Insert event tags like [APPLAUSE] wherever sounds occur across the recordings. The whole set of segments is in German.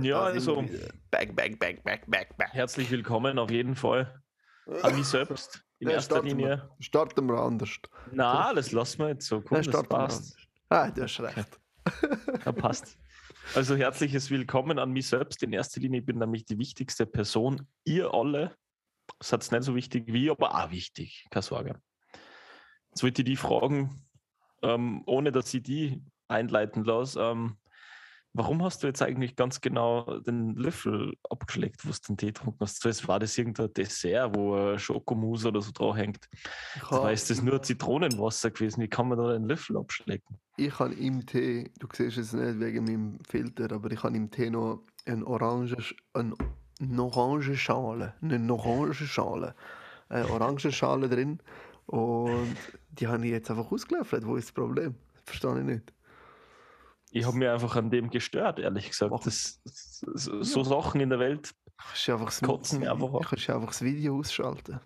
Ja, also back, back, back, back, back, back. herzlich willkommen auf jeden Fall an mich selbst in Ja, erster starten Linie. Wir, starten wir anders. Na, das lassen wir jetzt so. Komm, Ja, das passt. Ah, du hast recht. Ja, passt. Also herzliches Willkommen an mich selbst. In erster Linie ich bin nämlich die wichtigste Person. Ihr alle seid nicht so wichtig wie, aber auch wichtig. Keine Sorge. Jetzt wollte ich die fragen, ähm, ohne dass ich die einleiten lasse. Ähm, warum hast du jetzt eigentlich ganz genau den Löffel abgeschleckt, wo du den Tee getrunken hast? Zuerst war das irgendein Dessert, wo Schokomousse oder so dran hängt. Ich ist das nur Zitronenwasser gewesen. Wie kann man da den Löffel abschlecken? ich habe im Tee, du siehst es nicht wegen meinem Filter, aber ich habe im Tee noch eine orange, eine, eine orange Schale, eine orange Schale, eine orange Schale drin und die habe ich jetzt einfach ausgelöffelt. Wo ist das Problem? Verstehe ich nicht. Ich habe mich einfach an dem gestört, ehrlich gesagt. Das, so, so Sachen in der Welt. Einfach Kotzen mich einfach an. kannst du einfach das Video ausschalten.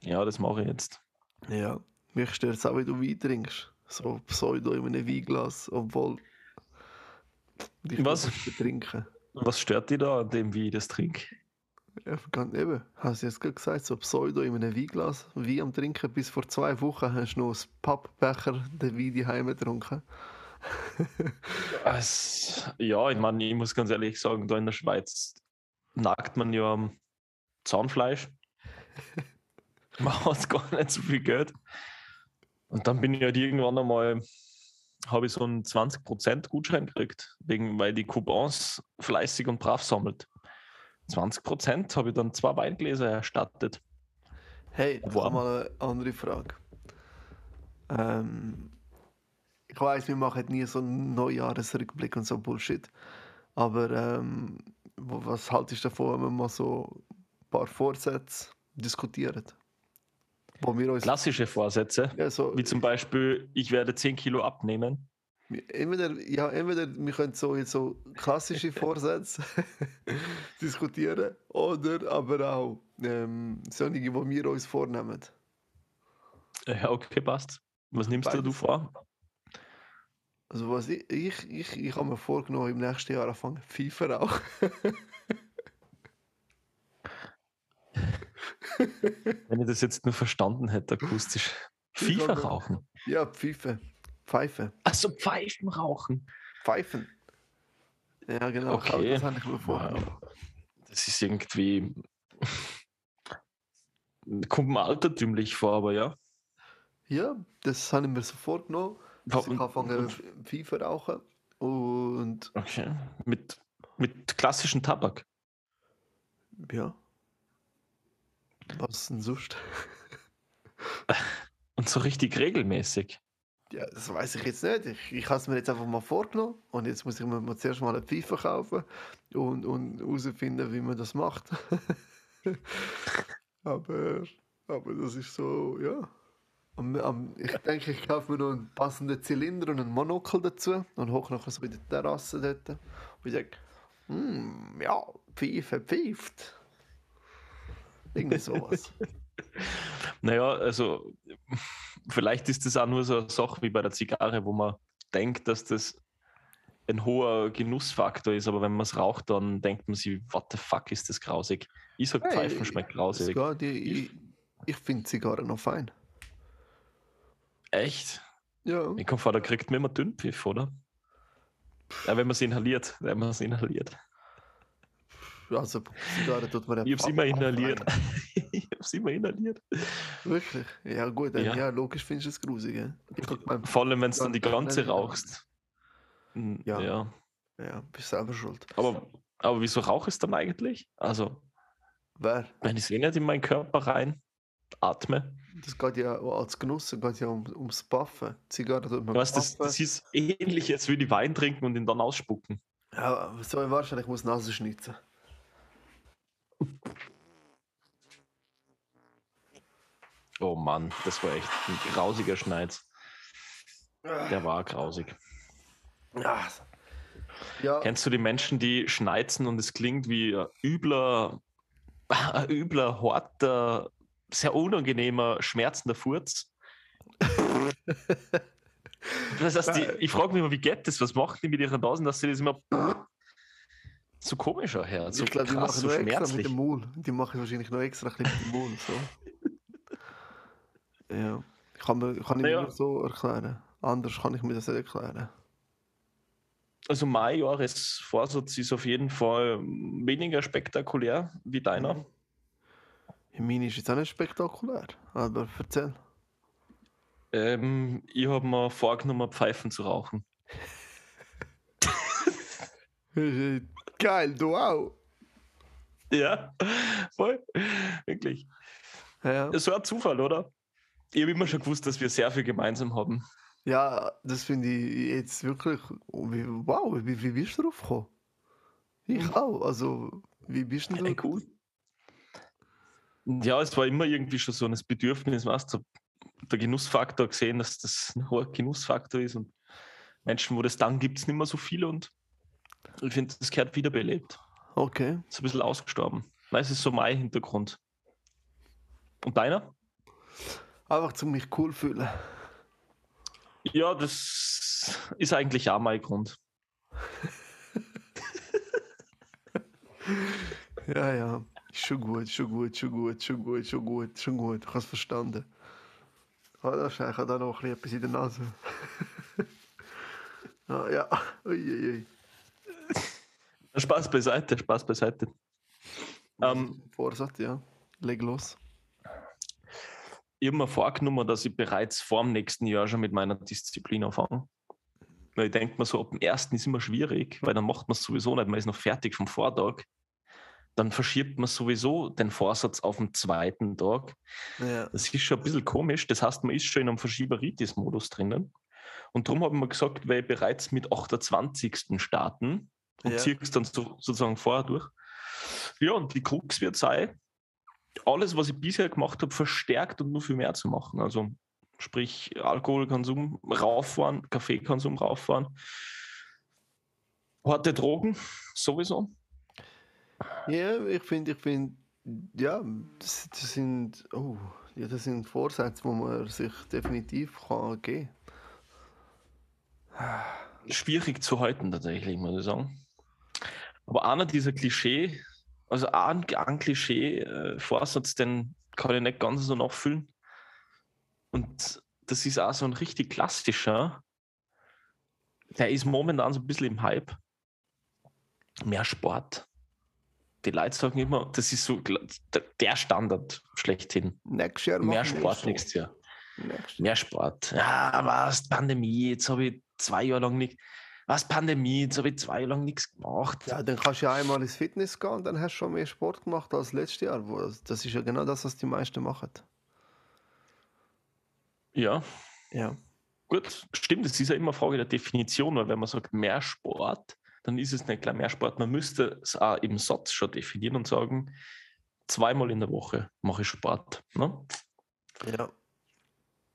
Ja, das mache ich jetzt. Ja, mich stört es auch, wenn du Wein trinkst. So Pseudo in einem Weinglas, obwohl. dich Was? nicht betrinken. Was stört dich da an dem, wie ich das trinke? Ja, ganz eben. Hast du jetzt gerade gesagt, so Pseudo in einem Weinglas, Wein am Trinken. Bis vor zwei Wochen hast du noch aus Pappbecher den Wein daheim getrunken. [LAUGHS] Es, ja, ich meine, ich muss ganz ehrlich sagen, da in der Schweiz nagt man ja am Zahnfleisch. [LAUGHS] Man hat gar nicht so viel Geld. Und dann bin ich halt irgendwann einmal, habe ich so einen 20% Gutschein gekriegt, wegen, weil die Coupons fleißig und brav sammelt. 20% habe ich dann zwei Weingläser erstattet. Hey, Wow. habe mal eine andere Frage. Ähm, ich weiß, wir machen nie so einen Neujahresrückblick und so Bullshit. Aber ähm, was haltest du davon, wenn wir mal so ein paar Vorsätze diskutieren? Wo wir uns. Klassische Vorsätze, Ja, so, wie zum Beispiel, ich werde 10 Kilo abnehmen. Entweder, ja, entweder wir können so, jetzt so klassische [LAUGHS] Vorsätze [LAUGHS] diskutieren oder aber auch ähm, solche, die wir uns vornehmen. Ja, okay, passt. Was nimmst du, du Beides. vor? Also was ich, ich, ich, ich habe mir vorgenommen, im nächsten Jahr anfangen FIFA auch. [LAUGHS] Wenn ich das jetzt nur verstanden hätte, akustisch. FIFA rauchen. ja, Pfeife. Pfeife. Achso, Pfeifen rauchen. Pfeifen. Ja, genau. Okay. Das ich. Das ist irgendwie. Kommt mir altertümlich vor, aber ja. Ja, das habe ich mir so vorgenommen. Dass ich Und- anfange, und- FIFA rauchen. Und Okay. Mit, mit klassischen Tabak. ja. Was denn sonst? [LAUGHS] Und so richtig regelmäßig. Ja, das weiß ich jetzt nicht. Ich, ich habe es mir jetzt einfach mal vorgenommen. Und jetzt muss ich mir mal zuerst mal eine FIFA kaufen und, und herausfinden, wie man das macht. [LAUGHS] aber, aber das ist so, ja. Am, am, ich denke, ich kaufe mir noch einen passenden Zylinder und einen Monokel dazu und hoch nachher so in der Terrasse dort. Und ich denke, hm, ja, Pfeife pfeift. Irgendwie sowas. [LAUGHS] Naja, also [LAUGHS] vielleicht ist das auch nur so eine Sache wie bei der Zigarre, wo man denkt, dass das ein hoher Genussfaktor ist, aber wenn man es raucht, dann denkt man sich, what the fuck ist das grausig? Ich sag, Hey, Pfeifen schmeckt grausig. Sogar die, ich ich finde Zigarren noch fein. Echt? Ja. Ich komme vor, da kriegt man immer Dünnpfiff, oder? Ja, wenn man es inhaliert, wenn man es inhaliert. Also, Zigarre tut man ja Ich hab's immer inhaliert. [LAUGHS] Ich hab's immer inhaliert. Wirklich? Ja, gut, Ja. ja. logisch findest du es grusig. Ja, Vor allem, wenn es dann die ganze rauchst. Hm, Ja. ja. ja, bist selber schuld. Aber, aber wieso rauche ich es dann eigentlich? Also, Wer? wenn ich es eh nicht in meinen Körper rein atme. Das geht ja als Genuss, geht ja um, ums Buffen. Zigarre tut man Du weißt, das, das ist ähnlich jetzt wie die Wein trinken und ihn dann ausspucken. Ja, so wahrscheinlich muss Nase schnitzen. Oh Mann, das war echt ein grausiger Schneid. Der war grausig. Ja. Ja, Kennst du die Menschen, die schneizen und es klingt wie ein übler, [LAUGHS] ein übler, harter, sehr unangenehmer, schmerzender Furz? Das heißt, die, ich frage mich immer, wie geht das? Was macht die mit ihren Nasen, dass sie das immer [SNIFFS] so komisch her? So ich glaube, die krass, machen so noch extra mit schmerzlich. dem Maul. Die machen wahrscheinlich noch extra ein bisschen mit dem Maul. So. Ja. Kann, man, kann ich Naja. mir so erklären. Anders kann ich mir das nicht erklären. Also mein Jahresvorsatz ist auf jeden Fall weniger spektakulär wie deiner. Ja, Meine ist jetzt auch nicht spektakulär, aber erzähl. Ähm, ich habe mir vorgenommen, Pfeifen zu rauchen. [LAUGHS] Geil, du auch. Ja, voll. Wirklich. Ja, So ein Zufall, oder? Ich habe immer schon gewusst, dass wir sehr viel gemeinsam haben. ja das finde ich jetzt wirklich. Wow, wie, wie bist du drauf gekommen? Ich auch. Also, wie bist denn du? cool. Ja, es war immer irgendwie schon so ein Bedürfnis, weißt du, der Genussfaktor gesehen, dass das ein hoher Genussfaktor ist und Menschen, wo das dann gibt, es nicht mehr so viele und ich finde, das gehört wiederbelebt. Okay. Ist ein bisschen ausgestorben. Nein, es ist so mein Hintergrund. Und deiner? Einfach zum mich cool fühlen. Ja, das ist eigentlich auch mein Grund. [LAUGHS] Ja, ja. Schon gut, schon gut, schon gut, schon gut, schon gut, schon gut. Ich habe es verstanden. Ah, das ist eigentlich auch da noch ein bisschen etwas in der Nase. [LAUGHS] ah, ja, uiuiui. Spaß beiseite, Spaß beiseite. Ähm, Vorsatz, ja. Leg los. Ich habe mir vorgenommen, dass ich bereits vor dem nächsten Jahr schon mit meiner Disziplin anfange. Weil ich denke mir so, ab dem ersten ist immer schwierig, weil dann macht man es sowieso nicht, man ist noch fertig vom Vortag. Dann verschiebt man sowieso den Vorsatz auf den zweiten Tag. Ja. Das ist schon ein bisschen komisch. Das heißt, man ist schon in einem Verschieberitis-Modus drinnen. Und darum haben wir gesagt, weil ich bereits mit 28. starten und Ja. ziehe es dann so, sozusagen vorher durch. Ja, und die Krux wird sein, alles, was ich bisher gemacht habe, verstärkt und nur viel mehr zu machen. Also sprich Alkoholkonsum rauffahren, Kaffeekonsum rauffahren, harte Drogen sowieso. Ja, ich finde, ich finde, ja, das, das sind, oh, ja, das sind Vorsätze, wo man sich definitiv kann geben schwierig zu halten tatsächlich, muss ich sagen. Aber einer dieser Klischee, also ein, ein Klischee-Vorsatz, den kann ich nicht ganz so nachfüllen. Und das ist auch so ein richtig klassischer. Der ist momentan so ein bisschen im Hype. Mehr Sport. Die Leute sagen immer, das ist so der- Standard schlechthin. Nächstes Jahr Mehr Sport so. nächstes Jahr. Nächstes Mehr Sport. Ja, was, Pandemie, jetzt habe ich zwei Jahre lang nicht. Was, Pandemie, jetzt habe ich zwei Jahre lang nichts gemacht. Ja, dann kannst du ja einmal ins Fitness gehen und dann hast du schon mehr Sport gemacht als letztes Jahr. Wo- Das ist ja genau das, was die meisten machen. Ja, Ja. gut, stimmt. Es ist ja immer eine Frage der Definition, weil wenn man sagt mehr Sport, dann ist es nicht gleich mehr Sport. Man müsste es auch im Satz schon definieren und sagen, zweimal in der Woche mache ich Sport. Ne? Ja.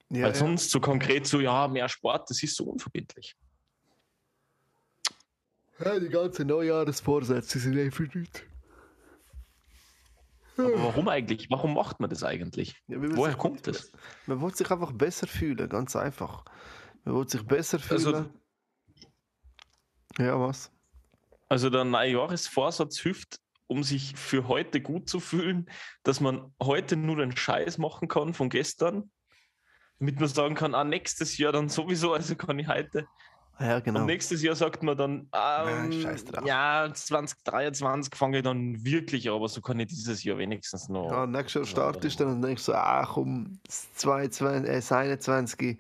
weil Ja, ja. sonst so konkret so, ja, mehr Sport, das ist so unverbindlich. Ja, die ganzen Neujahresvorsätze sind einfach nicht. Aber warum eigentlich? Warum macht man das eigentlich? Ja, man Woher sich- kommt das? Man will sich einfach besser fühlen, ganz einfach. Man will sich besser fühlen. Also, ja, was? Also der Neujahresvorsatz hilft, um sich für heute gut zu fühlen, dass man heute nur den Scheiß machen kann von gestern, damit man sagen kann, ah, nächstes Jahr dann sowieso, also kann ich heute. Ja, genau. Und nächstes Jahr sagt man dann, ähm, drauf. ja, 2023 fange ich dann wirklich, aber so kann ich dieses Jahr wenigstens noch. Ja, nächstes Jahr startest du dann und denkst so, ah komm, das 22, äh, das 21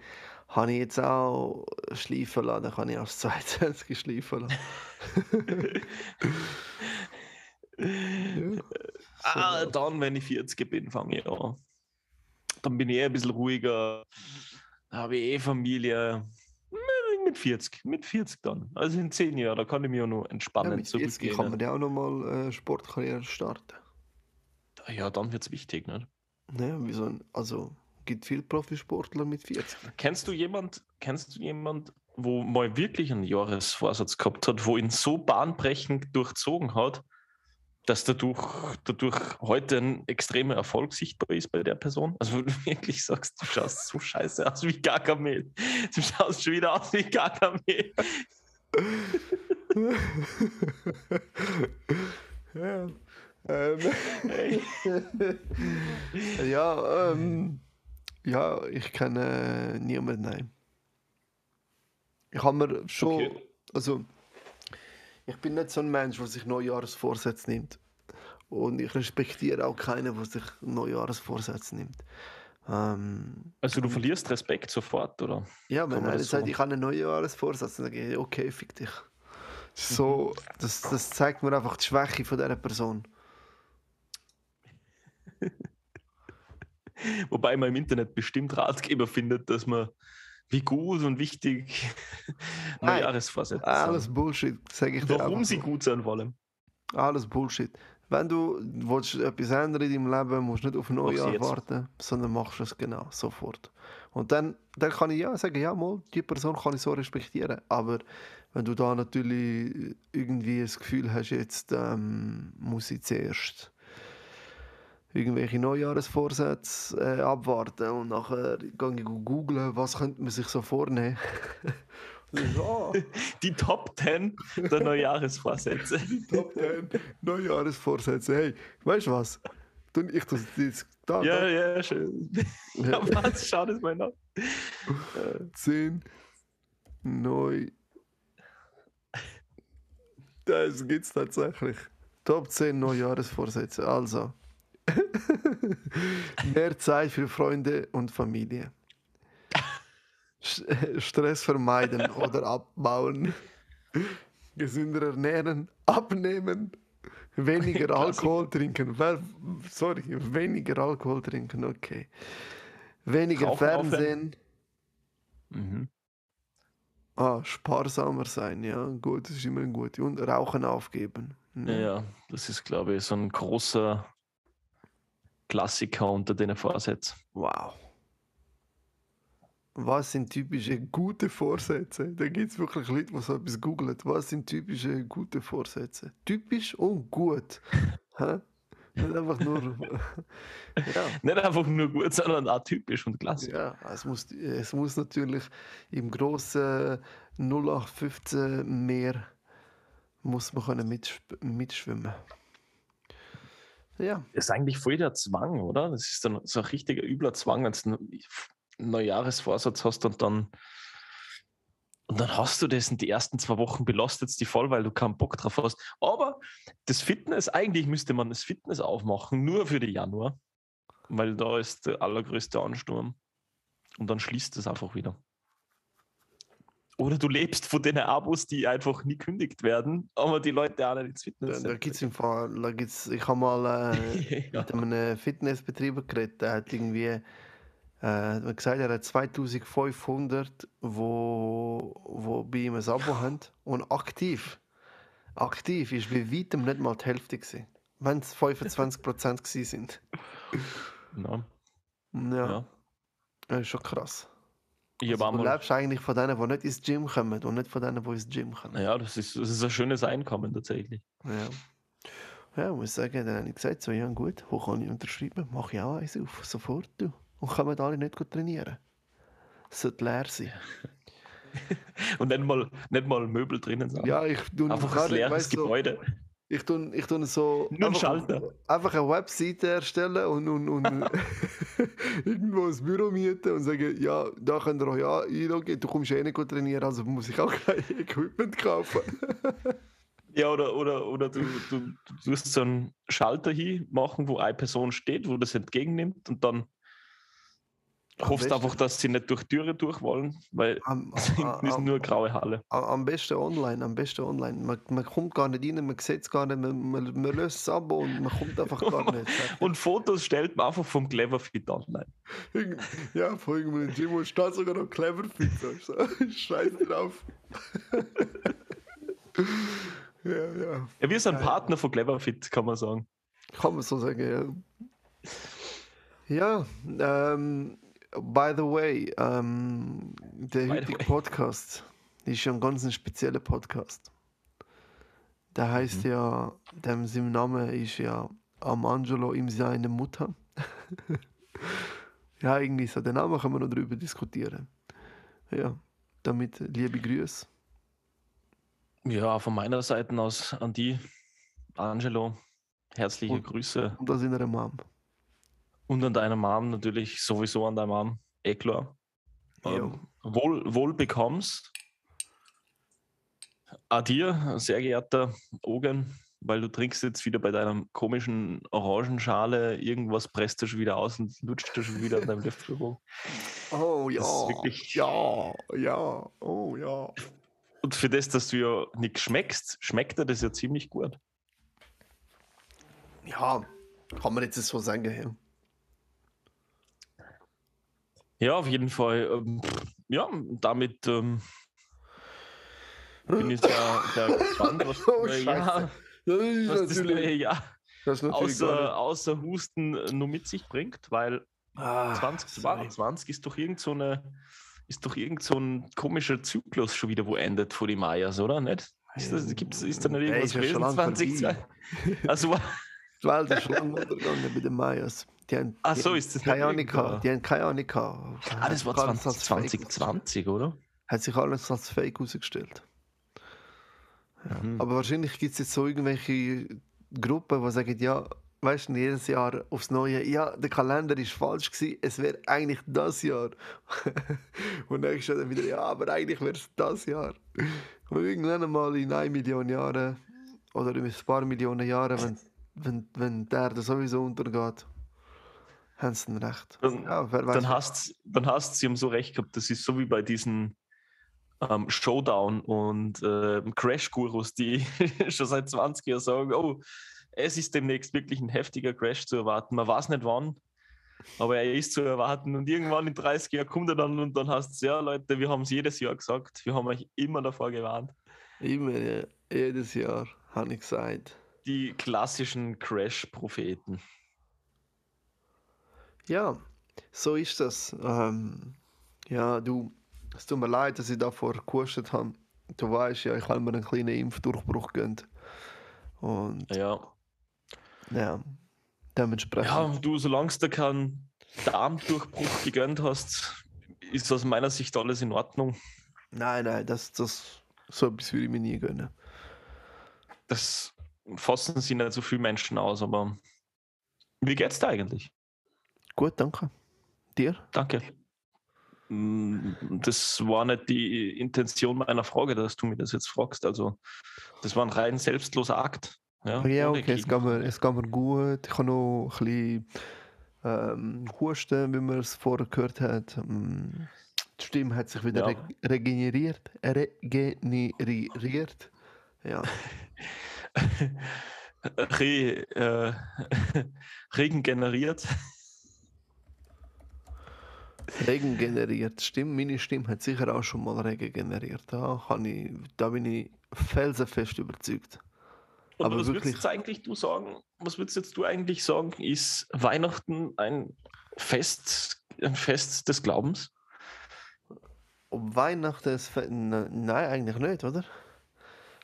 habe ich jetzt auch schleifen lassen, dann kann ich auch das 22 schleifen lassen. [LAUGHS] ja. Ah, So. dann, wenn ich 40 bin, fange ich an. Dann bin ich eh ein bisschen ruhiger. Habe ich eh Familie. Hm, Mit 40, mit 40 dann. Also in 10 Jahren, da kann ich mich auch noch Ja, entspannen mit 40 kann man ja auch nochmal äh, Sportkarriere starten. Ja, dann wird es wichtig. Ne? Ja, wie so ein, also gibt viel Profisportler mit 40. Kennst du jemand, kennst du jemand, wo mal wirklich einen Jahresvorsatz gehabt hat, wo ihn so bahnbrechend durchzogen hat dass dadurch, dadurch heute ein extremer Erfolg sichtbar ist bei der Person? Also, wenn du [LAUGHS] wirklich sagst, du schaust so scheiße aus wie Gargamel. Du schaust schon wieder aus wie Gargamel. ja. Ähm, [LAUGHS] ja, ähm, ja, ich kenne niemanden, nein. Ich habe mir schon, Okay. also ich bin nicht so ein Mensch, der sich Neujahresvorsätze nimmt. Und ich respektiere auch keinen, der sich Neujahresvorsätze nimmt. Ähm, Also, du verlierst Respekt sofort, oder? ja, wenn man einer sagt, so- ich habe einen Neujahresvorsatz, dann sage ich, okay, fick dich. So, das, das zeigt mir einfach die Schwäche von dieser Person. [LAUGHS] Wobei man im Internet bestimmt Ratgeber findet, dass man wie gut und wichtig [LAUGHS] Nein. Neujahresvorsätze Alles sind. Bullshit, sage ich dir Warum sie gut sein wollen. Alles Bullshit. Wenn du willst etwas ändern in deinem Leben, musst du nicht auf ein Neujahr warten, sondern machst es genau, sofort. Und dann, dann kann ich ja sagen, ja, mal, die Person kann ich so respektieren. Aber wenn du da natürlich irgendwie das Gefühl hast, jetzt ähm, muss ich zuerst irgendwelche Neujahresvorsätze äh, abwarten und nachher gehe ich googeln, was könnte man sich so vornehmen. [LAUGHS] So, Die Top 10 der Neujahresvorsätze. [LAUGHS] Top 10 Neujahresvorsätze. Hey, weißt du was? Tun ich das jetzt da, Ja, da ja, schön. [LAUGHS] Ja, was? Schau das mal nach. 10 neu. Das gibt's tatsächlich. Top 10 Neujahresvorsätze. Also. [LAUGHS] Mehr Zeit für Freunde und Familie. Stress vermeiden oder abbauen. Gesünder ernähren, abnehmen. Weniger. Alkohol trinken. Sorry, weniger Alkohol trinken, okay. Weniger aufhören. Fernsehen. Mhm. Ah, sparsamer sein, ja, gut, das ist immer ein gut. Und Rauchen aufgeben. Ja, ja, das ist, glaube ich, so ein großer Klassiker unter den Vorsätzen. Wow. Was sind typische gute Vorsätze? Da gibt es wirklich Leute, die so etwas googeln. Was sind typische gute Vorsätze? Typisch und gut. [LAUGHS] Nicht einfach nur. [LAUGHS] ja, Nicht einfach nur gut, sondern atypisch und klassisch. ja es, muss, es muss natürlich im grossen 0815 Meer muss man können mitschw- mitschwimmen. Ja. Das ist eigentlich voll der Zwang, oder? Das ist dann so ein richtiger übler Zwang, wenn du einen Neujahresvorsatz hast und dann und dann hast du das in die ersten zwei Wochen belastet die voll, weil du keinen Bock drauf hast. Aber das Fitness, eigentlich müsste man das Fitness aufmachen, nur für den Januar, weil da ist der allergrößte Ansturm. Und dann schließt es einfach wieder. Oder du lebst von den Abos, die einfach nie kündigt werden, aber die Leute alle ins Da, Fitness. da gibt's im Fall, da gibt's, ich habe mal äh, [LAUGHS] ja. mit einem Fitnessbetrieber geredet, der hat irgendwie äh, mir gesagt, er hat 2500, wo, wo bei ihm ein Abo haben und aktiv, aktiv ist bei weitem nicht mal die Hälfte gewesen, wenn es 25 Prozent sind. [LAUGHS] Ja, Ja, ja. das ist schon krass. Also, du lebst eigentlich von denen, die nicht ins Gym kommen und nicht von denen, die ins Gym kommen. ja, das ist, das ist ein schönes Einkommen tatsächlich. Ja. Ja, ich muss sagen, dann habe ich gesagt, so, ja gut, wo kann ich unterschreiben? Mache ich auch eins auf, sofort. Du. Und können alle nicht gut trainieren. Es sollte leer sein. [LAUGHS] Und nicht mal, nicht mal Möbel drinnen sind. Ja, ich tue einfach ein leeres du, so, Gebäude. Ich tue, ich tue so einfach, Schalter. einfach eine Webseite erstellen und, und, und [LAUGHS] irgendwo ein Büro mieten und sagen, ja, da könnt ihr euch ja einloggen, du kommst eh nicht gut trainieren, also muss ich auch kein [LAUGHS] Equipment kaufen. Ja, oder, oder, oder du, du, du tust so einen Schalter hier machen, wo eine Person steht, wo das entgegennimmt und dann hoffst einfach, dass sie nicht durch Türe durch wollen, weil Am, [LAUGHS] es am, ist nur graue Halle. am- am besten online, am besten online. Man, man kommt gar nicht rein, man sieht es gar nicht, man, man, man löst das Abo und man kommt einfach gar [LAUGHS] nicht. Und Fotos stellt man einfach vom Cleverfit online. Ja, vor irgendeinem Gym und steht sogar noch clever fit. So. [LAUGHS] Scheiß drauf. ja, ja. Ja, wir sind Ja. Partner von Cleverfit, kann man sagen. Kann man so sagen, ja. Ja, ähm, by the way, ähm, der heutige. Podcast ist schon ein ganz spezieller Podcast. Der heißt Mhm. ja, dem sein Name ist ja Amangelo im seine Mutter. [LAUGHS] ja, irgendwie so. Den Namen können wir noch drüber diskutieren. Ja, damit liebe Grüße. Ja, von meiner Seite aus an die, Angelo, herzliche Und- Grüße. Und das in einer Mom. Und an deiner Mom natürlich, sowieso an deiner Mom, eh klar. Ähm, wohl, wohl bekommst. A dir, sehr geehrter Ogen, weil du trinkst jetzt wieder bei deiner komischen Orangenschale, irgendwas presst du schon wieder aus und lutscht du schon wieder an deinem Löffelbogen. [LAUGHS] Oh ist wirklich- ja, ja, oh ja. Und für das, dass du ja nicht schmeckst, schmeckt dir das ja ziemlich gut. Ja, kann man jetzt so sagen. Ja. Ja, auf jeden Fall. Ähm, ja, damit ähm, bin ich sehr, sehr [LAUGHS] gespannt, was Oh, äh, ja, [LAUGHS] Das ist was das neue natürlich, Jahr das außer, außer Husten äh, nur mit sich bringt, weil Ah, sorry. 2022 ist doch irgend so eine ist doch irgend so ein komischer Zyklus schon wieder, wo endet vor die Mayas, oder? Nicht? Ist, das, gibt's, ist da nicht irgendwas gewesen? lang 20, vorbei. [LAUGHS] also, Die Welt ist schon lange untergegangen bei den Mayas. Die haben, Ach so, ist das keine Ahnung gehabt. Die haben keine Ahnung gehabt. ah, das war Hat sich alles 20, als Fake 2020, oder? Hat sich alles als Fake herausgestellt. Mhm. Aber wahrscheinlich gibt es jetzt so irgendwelche Gruppen, die sagen, ja, weißt du, jedes Jahr aufs Neue, ja, der Kalender ist falsch gewesen, es wäre eigentlich das Jahr. [LAUGHS] Und nächstes Jahr dann wieder, ja, aber eigentlich wäre es das Jahr. Und irgendwann einmal in eine Million Jahren oder in ein paar Millionen Jahren, wenn, wenn, wenn der Erde sowieso untergeht, sie dann recht. Dann- ja, dann hast, dann hast sie haben so recht gehabt. Das ist so wie bei diesen ähm, Showdown und ähm, Crash-Gurus, die [LAUGHS] schon seit 20 Jahren sagen, oh, es ist demnächst wirklich ein heftiger Crash zu erwarten. Man weiß nicht wann, aber er ist zu erwarten. Und irgendwann in 30 Jahren kommt er dann und dann hast du, ja Leute, wir haben es jedes Jahr gesagt, wir haben euch immer davor gewarnt. immer, ja, jedes Jahr, habe ich gesagt. Die klassischen Crash-Propheten. Ja, so ist das. Ähm, ja, du, es tut mir leid, dass ich davor gehustet habe. Du weißt ja, ich habe mir einen kleinen Impfdurchbruch gönnt. Und Ja. ja, dementsprechend. Ja, du, solange du keinen Darmdurchbruch gegönnt hast, ist aus meiner Sicht alles in Ordnung. Nein, nein, das, das, so etwas würde ich mir nie gönnen. Das fassen sich nicht so viele Menschen aus, aber wie geht's dir eigentlich? Gut, danke. Dir? Danke. Das war nicht die Intention meiner Frage, dass du mir das jetzt fragst. Also, das war ein rein selbstloser Akt. Ja, Ja, okay, es geht, mir, es geht mir gut. Ich habe noch ein bisschen ähm, Husten, wie man es vorher gehört hat. Mm, Die Stimme hat sich wieder Ja. reg regeneriert. Regeneriert. Ja. [LAUGHS] Re, äh, [LAUGHS] Regen generiert. Regen generiert. Stimmt, meine Stimme hat sicher auch schon mal Regen generiert. Da, kann ich, da bin ich felsenfest überzeugt. Und Aber was würdest jetzt eigentlich du sagen? Was würdest jetzt du eigentlich sagen? Ist Weihnachten ein Fest, ein Fest des Glaubens? Ob Weihnachten ist. fe- Ne- Nein, eigentlich nicht, oder?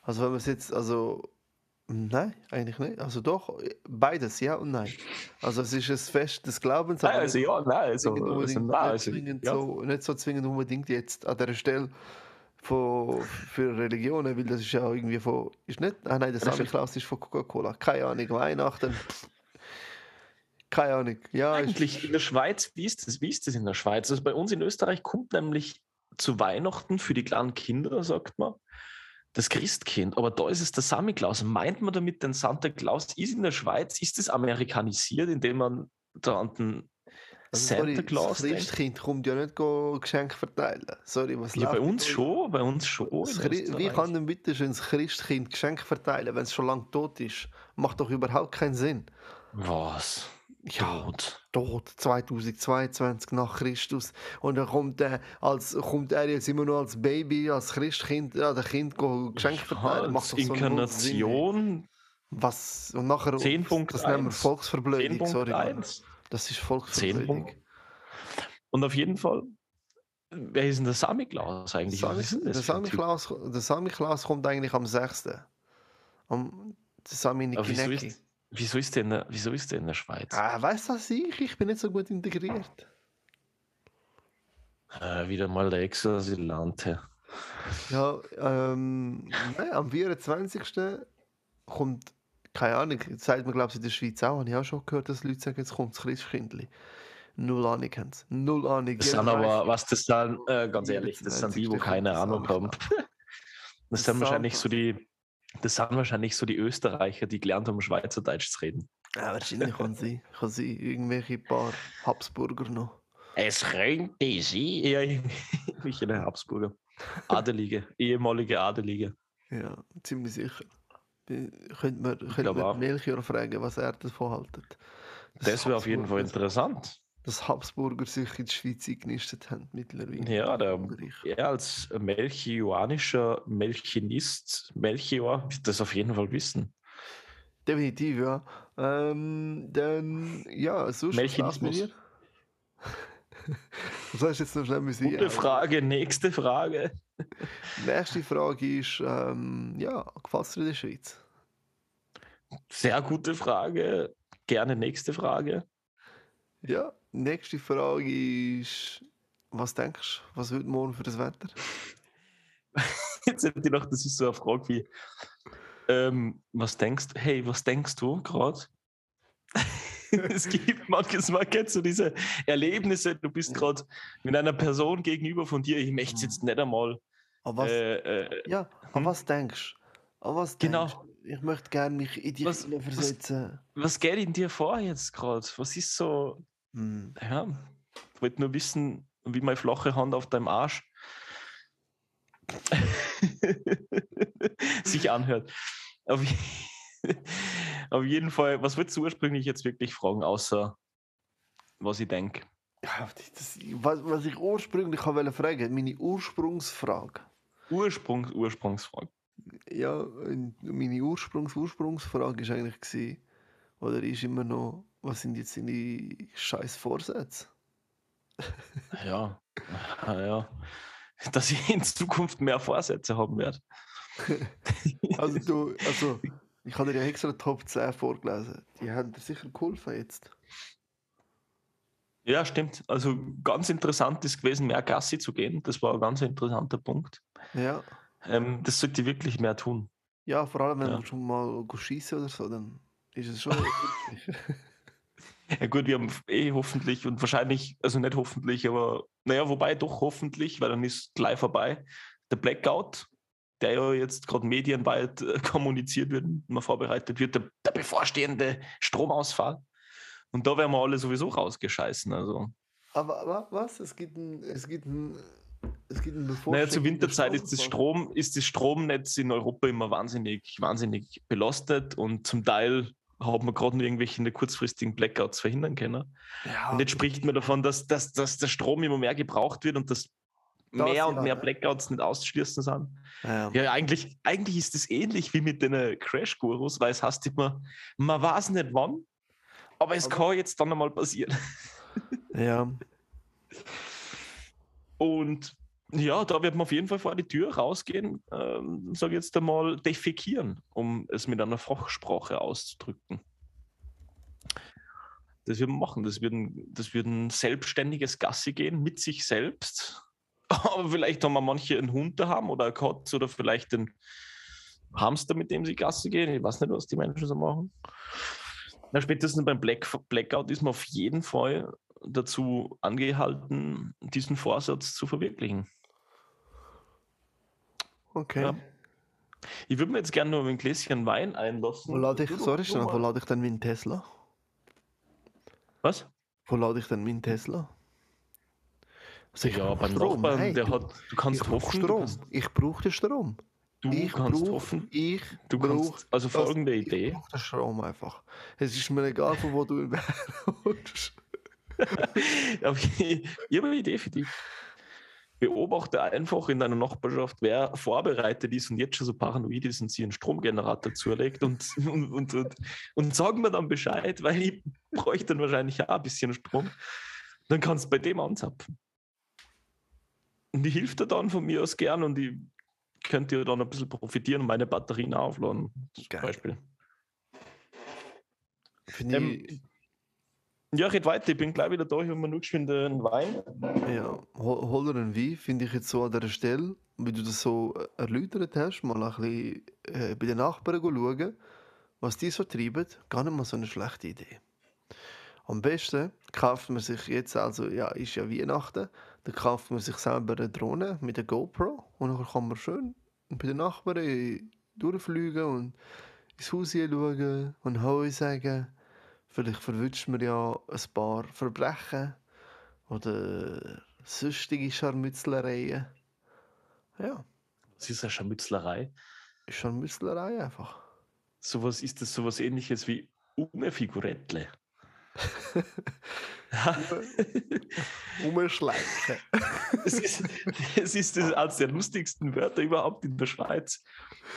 Also, wenn man es jetzt. Also. Nein, eigentlich nicht. Also, doch, beides, ja und nein. Also, es ist ein Fest des Glaubens. Nein, also ja, nein, also, also, nein, nicht, also, zwingend ja. so, nicht so zwingend unbedingt jetzt an dieser Stelle von, für Religionen, weil das ist ja irgendwie von. Ist nicht? Ah, nein, der Claus ist von Coca-Cola. Keine Ahnung, Weihnachten. Keine Ahnung. Ja, ist- Eigentlich in der Schweiz, wie ist das? Wie ist das in der Schweiz? Also bei uns in Österreich kommt nämlich zu Weihnachten für die kleinen Kinder, sagt man, das Christkind. Aber da ist es der Santa Claus. Meint man damit, den Santa Claus ist in der Schweiz, ist es amerikanisiert, indem man da an den Also, Santa sorry, Claus Das? Christkind kommt ja nicht Geschenke verteilen. Sorry, was Ja, bei uns schon, bei uns schon. Wie kann denn bitte schön das Christkind Geschenke verteilen, wenn es schon lange tot ist? Macht doch überhaupt keinen Sinn. Was? Ja, Tot. tot 2022 nach Christus und dann kommt er als kommt er jetzt immer nur als Baby als Christkind ja der Kind go Geschenke Ja, verteilen macht als doch so. Inkarnation was und nachher 10.1. das nennen wir Volksverblödung sorry Mann. 10.1. das ist 10 Volksverblödung Punkt. Und auf jeden Fall, wer ist denn der Sami Claus eigentlich? Was Sami- ist das der Typ? Klaus der Klaus kommt eigentlich am 6. Am Samini Aber wieso ist, ist der in der, wieso ist der in der Schweiz? Ah, weißt du was ich? Ich bin nicht so gut integriert. Äh, wieder mal der Ex-Asylante. Ja, ähm, nein, am 24. kommt, keine Ahnung, das sagt man glaube ich in der Schweiz auch, habe ich auch schon gehört, dass Leute sagen, jetzt kommt das Christkindli. Null Ahnung haben. Null Ahnung. Das sind aber, was das sind, äh, ganz ehrlich, das sind die, wo 20. keine das Ahnung haben. Das Das sind wahrscheinlich so die, das sind wahrscheinlich so die Österreicher, die gelernt haben, Schweizerdeutsch zu reden. Ja, wahrscheinlich kann sie, kann sie irgendwelche paar Habsburger noch. Es könnte sie. Ja, [LAUGHS] ich eine Habsburger. Adelige, ehemalige Adelige. Ja, ziemlich sicher. Könnte man, könnte man. Melchior fragen, was er davon haltet. dass Das wäre auf jeden Fall interessant. Dass Habsburger sich in die Schweiz eingenistet haben mittlerweile. Ja, der, er als melchiornischer Melchinist, Melchior, das auf jeden Fall wissen. Definitiv, ja. Ähm, dann, ja, mit Melchinismus. [LAUGHS] Was hast du jetzt noch schnell müssen Gute? Frage, nächste Frage. [LAUGHS] Nächste Frage ist, ähm, ja, es dir in der Schweiz? Sehr gute Frage. Gerne nächste Frage. Ja, nächste Frage ist, was denkst du, was wird morgen für das Wetter? [LAUGHS] Jetzt hätte ich noch, das ist so eine Frage wie, ähm, was denkst hey, was denkst du gerade? [LAUGHS] es gibt manches Mal kennst du diese Erlebnisse, du bist gerade mit einer Person gegenüber von dir, ich möchte es jetzt nicht einmal. An was, Äh, äh, ja, an hm? was denkst du? An was Genau. denkst du? Ich möchte gerne mich in die Was- Rolle was- versetzen. was geht in dir vor jetzt gerade? Was ist so, Hm. ja, ich wollte nur wissen, wie meine flache Hand auf deinem Arsch [LAUGHS] sich anhört. Auf, [LAUGHS] auf jeden Fall, was würdest du ursprünglich jetzt wirklich fragen, außer was ich denke? Was, was ich ursprünglich wollte fragen, meine Ursprungsfrage. Ursprungs, Ursprungsfrage. Ja, meine Ursprungs Ursprungsfrage ist eigentlich gewesen, oder ist immer noch, was sind jetzt deine scheiß Vorsätze? Ja, [LAUGHS] ah, ja. Dass ich in Zukunft mehr Vorsätze haben werde. [LAUGHS] Also du, also [LAUGHS] ich habe dir ja extra Top 10 vorgelesen. Die haben dir sicher geholfen jetzt. Ja, stimmt. Also ganz interessant ist gewesen, mehr Gassi zu gehen. Das war ein ganz interessanter Punkt. Ja. Ähm, das sollte ich wirklich mehr tun. Ja, vor allem wenn Ja. du schon mal schießen oder so, dann ist es schon. Ja gut, wir haben eh hoffentlich und wahrscheinlich, also nicht hoffentlich, aber naja, wobei doch hoffentlich, weil dann ist gleich vorbei. Der Blackout, der ja jetzt gerade medienweit äh, [LAUGHS] kommuniziert wird, immer vorbereitet wird, der, der bevorstehende Stromausfall. Und da werden wir alle sowieso rausgescheißen. Also, Aber, aber was? Es gibt ein, es gibt ein, es gibt naja, zur Winterzeit ist das. Strom, ist das Stromnetz in Europa immer wahnsinnig, wahnsinnig belastet und zum Teil haben wir gerade nur irgendwelche kurzfristigen Blackouts verhindern können. Ja, Und jetzt spricht man davon, dass, dass, dass der Strom immer mehr gebraucht wird und dass Das mehr ja, und mehr? Blackouts nicht auszuschließen sind. ja, Ja, eigentlich, eigentlich ist es ähnlich wie mit den Crash-Gurus, weil es heißt immer, man weiß nicht wann, aber es kann jetzt dann einmal passieren. [LAUGHS] ja. Und ja, da wird man auf jeden Fall vor die Tür rausgehen, ähm, sage jetzt einmal, defekieren, um es mit einer Fachsprache auszudrücken. Das wird man machen. Das wird, ein, das wird ein selbstständiges Gassi gehen mit sich selbst. [LAUGHS] Aber vielleicht haben wir manche einen Hund da haben oder eine Katze oder vielleicht einen Hamster, mit dem sie Gassi gehen. Ich weiß nicht, was die Menschen so machen. Na, spätestens beim Black, Blackout ist man auf jeden Fall dazu angehalten, diesen Vorsatz zu verwirklichen. Okay. Ja. Ich würde mir jetzt gerne nur ein Gläschen Wein einlassen. Wo lade ich, sorry, schnell, wo lade ich denn meinen Tesla? Was? Wo lade ich denn meinen Tesla? Also ich ja, beim Strom. Nachbarn, Nein, der du, hat, du kannst ich hoffen, Strom. kannst, Ich brauche den Strom. du ich kannst brauch- hoffen, Ich du brauch kannst, also das- folgende Ich Idee. brauche den Strom einfach. Es ist mir egal, von wo du [LAUGHS] [LAUGHS] ihn holst. Ich ich habe eine Idee für dich. Beobachte einfach in deiner Nachbarschaft, wer vorbereitet ist und jetzt schon so paranoid ist und sich einen Stromgenerator zulegt und, [LAUGHS] und, und, und, und sag mir dann Bescheid, weil ich bräuchte dann wahrscheinlich auch ein bisschen Strom. Dann kannst du bei dem anzapfen. Und die hilft dir dann von mir aus gern und ich könnt ihr dann ein bisschen profitieren und meine Batterien aufladen, zum Geil. Beispiel. Finde Ähm, ich, Ja, red weiter, ich bin gleich wieder da, ich habe mir nur geschwind einen Wein. ja, hol, hol dir einen Wein, finde ich jetzt so an dieser Stelle, wie du das so äh, erläutert hast, mal ein bisschen äh, bei den Nachbarn schauen, was die so treiben, gar nicht mal so eine schlechte Idee. Am besten kauft man sich jetzt, also ja, ist ja Weihnachten, dann kauft man sich selber eine Drohne mit der GoPro und dann kann man schön bei den Nachbarn durchfliegen und ins Haus schauen und Hoi sagen. Vielleicht verwünscht man ja ein paar Verbrechen oder sonstige Scharmützlereien. Ja, Das ist eine Scharmützlerei. Scharmützlerei einfach. Sowas ist das sowas ähnliches wie Ume-Figurettle. [LAUGHS] Umschleichen. [LAUGHS] es ist, es ist das eines der lustigsten Wörter überhaupt in der Schweiz.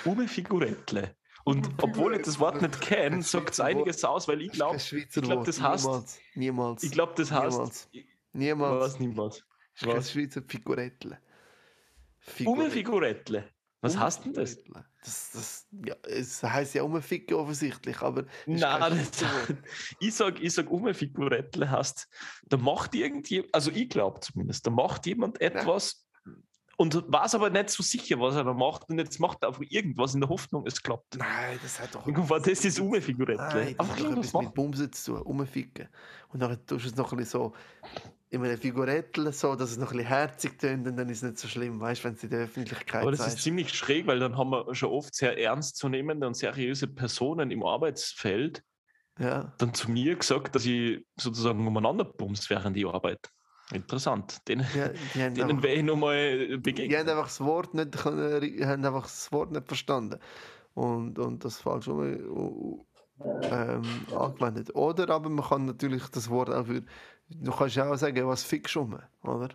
Ume-Figurettle. Und [LAUGHS] obwohl ich das Wort nicht kenne, sagt es einiges aus, weil ich glaube, ich glaub, Wort. das heißt- Niemals. Niemals. ich glaube, das heißt. Niemals. Niemals. weiß niemals. Ist kein Was? Schweizer Figurettle. Ume-Figurettle. Was heißt denn das? Umfigurettle. Das, das, ja, es heisst ja Umficken offensichtlich, aber Nein, das, [LAUGHS] ich sag, ich sag Ume-Figurettle heißt, da macht irgendjemand, also ich glaube zumindest, da macht jemand etwas und weiß aber nicht so sicher, was er da macht und jetzt macht er einfach irgendwas in der Hoffnung, es klappt. Nein, das hat doch. Irgendwann, das ist Ume-Figurettle. Nein, das Einfach hat doch mit Bumsen zu tun, umficken. Und dann tust du es noch ein bisschen so in einem Figurettel, so, dass es noch ein bisschen herzig tönt und dann ist es nicht so schlimm, weißt du, wenn es in der Öffentlichkeit Aber das ist sagst. ziemlich schräg, weil dann haben wir schon oft sehr ernstzunehmende und seriöse Personen im Arbeitsfeld Ja. dann zu mir gesagt, dass ich sozusagen umeinander bumst während ich arbeite. Interessant. Denen, Ja, die haben denen einfach, werde ich nochmal die haben einfach das Wort nicht, haben einfach das Wort nicht verstanden. Und, und das falsch um, ähm, angewendet. Oder aber man kann natürlich das Wort auch für. Du kannst ja auch sagen, was fickst du um, oder?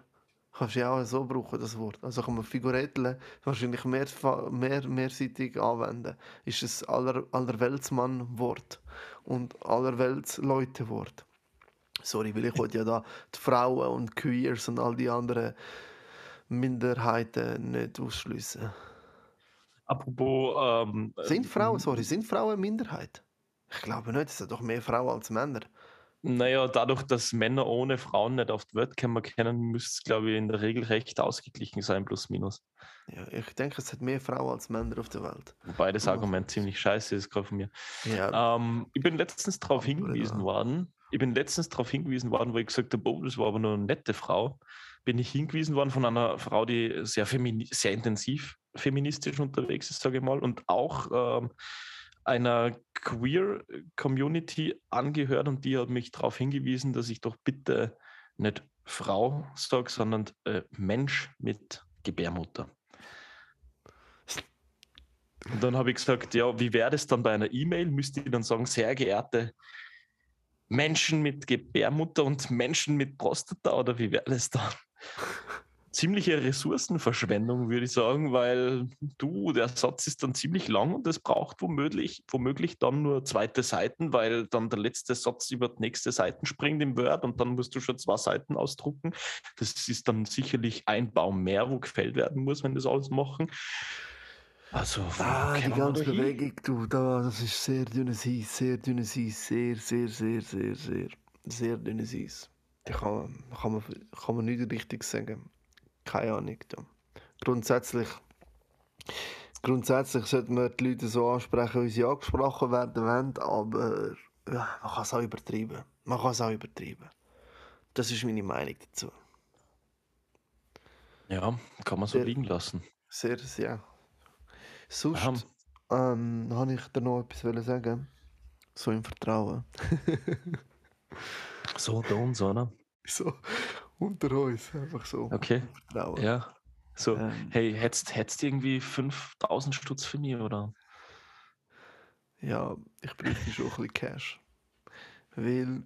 Kannst du ja auch so brauchen, das Wort. Also kann man Figurettle wahrscheinlich mehr, mehr, mehrseitig anwenden. Ist es aller, Allerweltsmann-Wort und Allerwelts-Leute-Wort. Sorry, weil ich wollte ja da die Frauen und Queers und all die anderen Minderheiten nicht ausschliessen. Apropos. Ähm, Sind Frauen, ähm, sorry, sind Frauen Minderheit? Ich glaube nicht, es sind doch mehr Frauen als Männer. Naja, dadurch, dass Männer ohne Frauen nicht auf die Welt kommen können, müsste es, glaube ich, in der Regel recht ausgeglichen sein, plus minus. Ja, ich denke, es hat mehr Frauen als Männer auf der Welt. Wobei das. Argument ziemlich scheiße ist, gerade von mir. Ja, Ähm, ich bin letztens darauf hingewiesen worden. Ich bin letztens darauf hingewiesen worden, wo ich gesagt habe, oh, das war aber nur eine nette Frau. Bin ich hingewiesen worden von einer Frau, die sehr, femini sehr intensiv feministisch unterwegs ist, sage ich mal, und auch ähm, einer Queer-Community angehört und die hat mich darauf hingewiesen, dass ich doch bitte nicht Frau sage, sondern äh, Mensch mit Gebärmutter. Und dann habe ich gesagt, ja, wie wäre das dann bei einer E-Mail? Müsste ich dann sagen, sehr geehrte Menschen mit Gebärmutter und Menschen mit Prostata oder wie wäre das dann? [LAUGHS] Ziemliche Ressourcenverschwendung, würde ich sagen, weil du, der Satz ist dann ziemlich lang und es braucht womöglich, womöglich dann nur zweite Seiten, weil dann der letzte Satz über die nächste Seite springt im Word und dann musst du schon zwei Seiten ausdrucken. Das ist dann sicherlich ein Baum mehr, wo gefällt werden muss, wenn das alles machen. Also, ah, die ganze? Bewegung, du, da, das ist sehr dünnes Eis, sehr dünnes Eis, sehr, sehr, sehr, sehr, sehr, sehr dünnes Eis. Da kann, kann, man, kann man nicht richtig sagen. Keine Ahnung. Da. Grundsätzlich, grundsätzlich sollten wir die Leute so ansprechen, wie sie angesprochen werden wollen, aber ja, man kann es auch übertreiben. Man kann es auch übertreiben. Das ist meine Meinung dazu. Ja, kann man so Der- liegen lassen. Sehr, sehr. Sonst ähm, habe ich dir noch etwas sagen. So im Vertrauen. [LAUGHS] So, und so, oder? So unter uns, einfach so. Okay, Vertrauen. ja. So, Ähm, hey, hättest hättest du irgendwie 5000 Stutz für mich, oder? ja, ich bräuchte schon ein bisschen Cash. Weil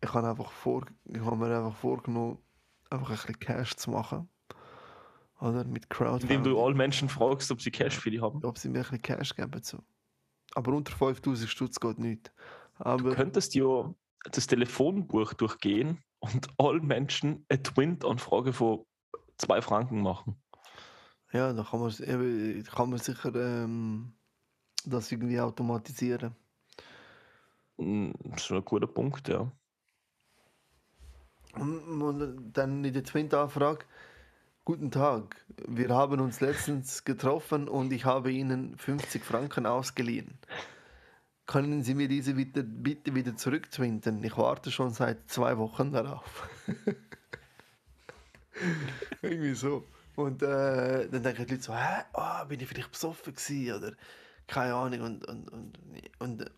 ich habe einfach vor, ich habe mir einfach vorgenommen, einfach ein bisschen Cash zu machen. Oder mit Crowdfunding. Indem du alle Menschen fragst, ob sie Cash für dich haben. ob sie mir ein bisschen Cash geben. So. Aber unter 5000 Stutz geht nicht. Du Aber könntest ja das Telefonbuch durchgehen und alle Menschen ein Twint an Frage von zwei Franken machen. Ja, da kann man, kann man sicher ähm, das irgendwie automatisieren. Mm, Das ist ein guter Punkt, ja. Und dann in der zweiten Anfrage. Guten Tag, wir haben uns letztens getroffen und ich habe Ihnen 50 Franken ausgeliehen. Können Sie mir diese bitte, bitte wieder zurücktwinten? Ich warte schon seit zwei Wochen darauf. [LAUGHS] Irgendwie so. Und äh, dann denken die Leute so, hä, ah, bin ich vielleicht besoffen gewesen oder keine Ahnung. Und, und, und, und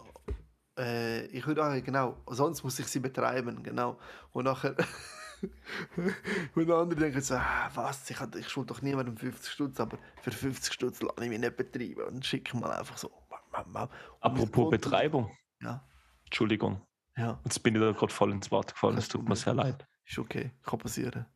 äh, ich würde auch, genau, sonst muss ich sie betreiben, genau. Und nachher, [LAUGHS] [LAUGHS] und andere denken so, ah, was, ich, ich schulde doch niemandem 50 Stutz, aber für 50 Stutz lasse ich mich nicht betreiben. Und schicke mal einfach so. Apropos Betreibung, Ja, Entschuldigung, ja, jetzt bin ich da gerade voll ins Wort gefallen, es tut mir sehr leid. ist okay, kann passieren.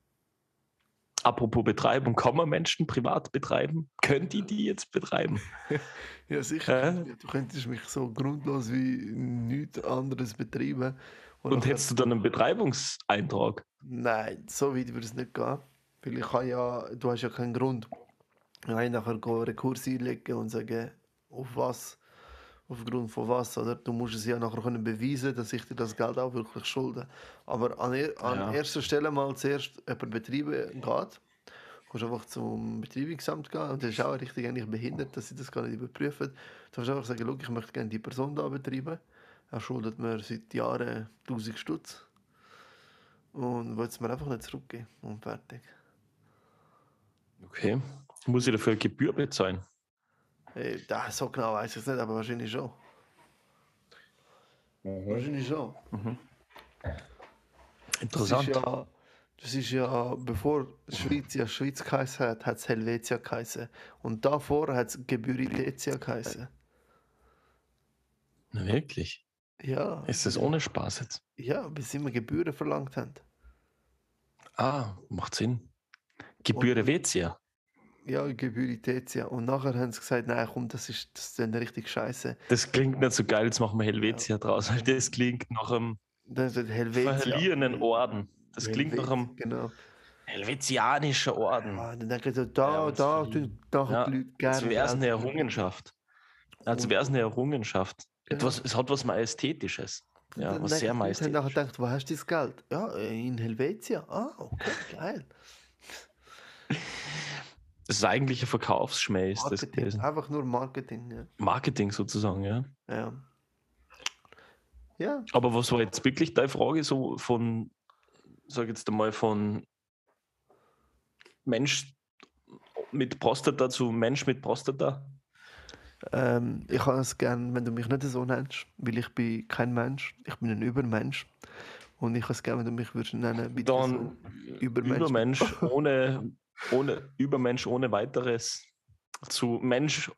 Apropos Betreibung, kann man Menschen privat betreiben? Können die die jetzt betreiben? [LAUGHS] Ja, sicher. Ja, Du könntest mich so grundlos wie nichts anderes betreiben. Und nachher- hättest du dann einen Betreibungseintrag? Nein, so weit würde es nicht gehen. Weil ich kann ja, du hast ja keinen Grund. Ich kann nachher Rekurs einlegen und sagen, auf was, aufgrund von was. Oder? Du musst es ja nachher können beweisen, dass ich dir das Geld auch wirklich schulde. Aber an, er, an Ja. erster Stelle mal zuerst jemand betreiben geht. Du kannst einfach zum Betreibungsamt gehen und das ist auch richtig eigentlich behindert, dass sie das gar nicht überprüfen. Du kannst einfach sagen, «Schau, ich möchte gerne die Person da betreiben. Er schuldet mir seit Jahren 1000 Stutz. Und will es mir einfach nicht zurückgeben. Und fertig. Okay. Muss ich dafür eine Gebühr bezahlen? Hey, da, so genau weiß ich es nicht, aber wahrscheinlich schon. Wahrscheinlich schon. Das Interessant. ist ja, das ist ja bevor Schweiz ja Schweiz geheißen hat, hat es Helvetia geheißen. Und davor hat es Gebüritätia geheißen. Na, wirklich? Ja. Ist das ohne Spaß jetzt? Ja, bis sie immer Gebühren verlangt haben. Ah, macht Sinn. Gebühr Helvetia. Ja, Gebüritätia. Und nachher haben sie gesagt, nein, komm, das ist, das ist dann richtig scheiße. Das klingt nicht so geil, jetzt machen wir Helvetia draus, weil das klingt nach einem ist das Helvetia. verlierenden Orden. Das klingt nach einem Genau. helvetianischen Orden. Ah, dann denke ich so, da, Ja, da viel. tun nachher Ja, die Leute Als gerne. wäre es eine Geld Errungenschaft. Als Und- wäre es eine Errungenschaft. Etwas, es hat was Majestätisches. Ja, was sehr ich, die Leute haben nachher gedacht, wo hast du das Geld? Ja, in Helvetia. Ah, okay, [LAUGHS] geil. Das ist eigentlich ein Verkaufsschmäh, ist das gewesen. einfach nur Marketing. Ja. Marketing sozusagen, ja. ja. Ja, Aber was war jetzt wirklich deine Frage so von, sag jetzt einmal, von Mensch mit Prostata zu Mensch mit Prostata? Ähm, ich habe es gern, wenn du mich nicht so nennst, weil ich bin kein Mensch, ich bin ein Übermensch. Und ich habe es gern, wenn du mich würdest nennen, bitte Dann so Übermensch. Übermensch [LAUGHS] ohne, ohne Übermensch ohne weiteres zu Mensch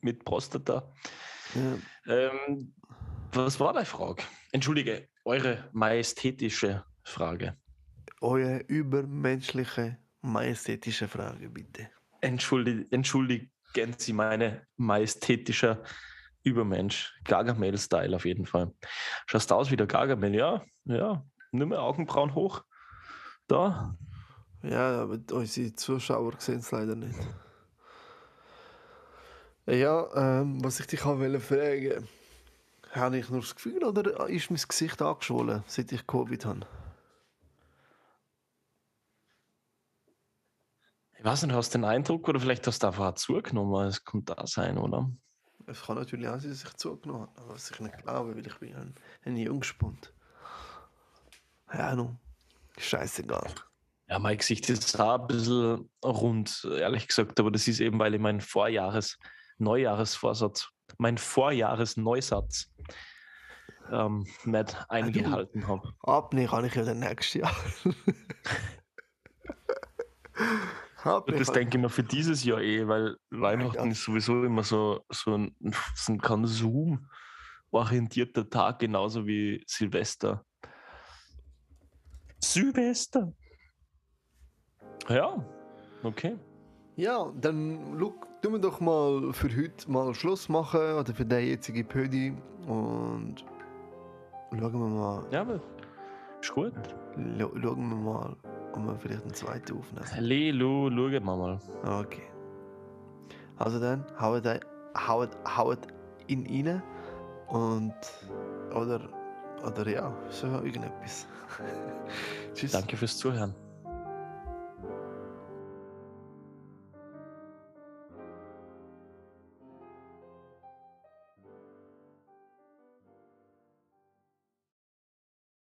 mit Prostata. Ja. Ähm, was war deine Frage? Entschuldige, eure majestätische Frage. Eure übermenschliche, majestätische Frage, bitte. Entschuldi entschuldigen Sie meine majestätischer Übermensch. Gargamel-Style auf jeden Fall. Schaust aus wie der Gargamel, ja? Ja. Nur mehr Augenbrauen hoch. Da. Ja, aber unsere Zuschauer sehen es leider nicht. Ja, ähm, was ich dich auch wollte fragen, habe ich nur das Gefühl oder ist mein Gesicht angeschwollen, seit ich Covid habe? Ich weiß nicht, hast du den Eindruck oder vielleicht hast du einfach auch zugenommen. Es könnte da sein, oder? Es kann natürlich auch sein, dass ich zugenommen habe, aber was ich nicht glaube, weil ich bin ein, ein Jungspund. Ja, nun, scheißegal. Ja, mein Gesicht ist auch ein bisschen rund, ehrlich gesagt, aber das ist eben, weil ich meinen Vorjahres-, Neujahresvorsatz, mein Vorjahresneusatz ähm, nicht eingehalten habe. Abnehmen kann ich ja dann nächstes Jahr. [LAUGHS] Und das kann- denke ich mir für dieses Jahr eh, weil Weihnachten ist sowieso immer so, so ein, [LAUGHS] so ein Konsum-orientierter Tag, genauso wie Silvester. Silvester. Ja, okay. Ja, dann look, tun wir doch mal für heute mal Schluss machen oder für den jetzigen Pödi und schauen wir mal, Ja, aber ist gut. schauen wir mal, ob wir vielleicht einen zweiten aufnehmen. Lelu, schauen wir mal. Okay, Also dann, haut, haut, haut ihn rein und oder oder ja, so irgendetwas. [LAUGHS] Tschüss. Danke fürs Zuhören.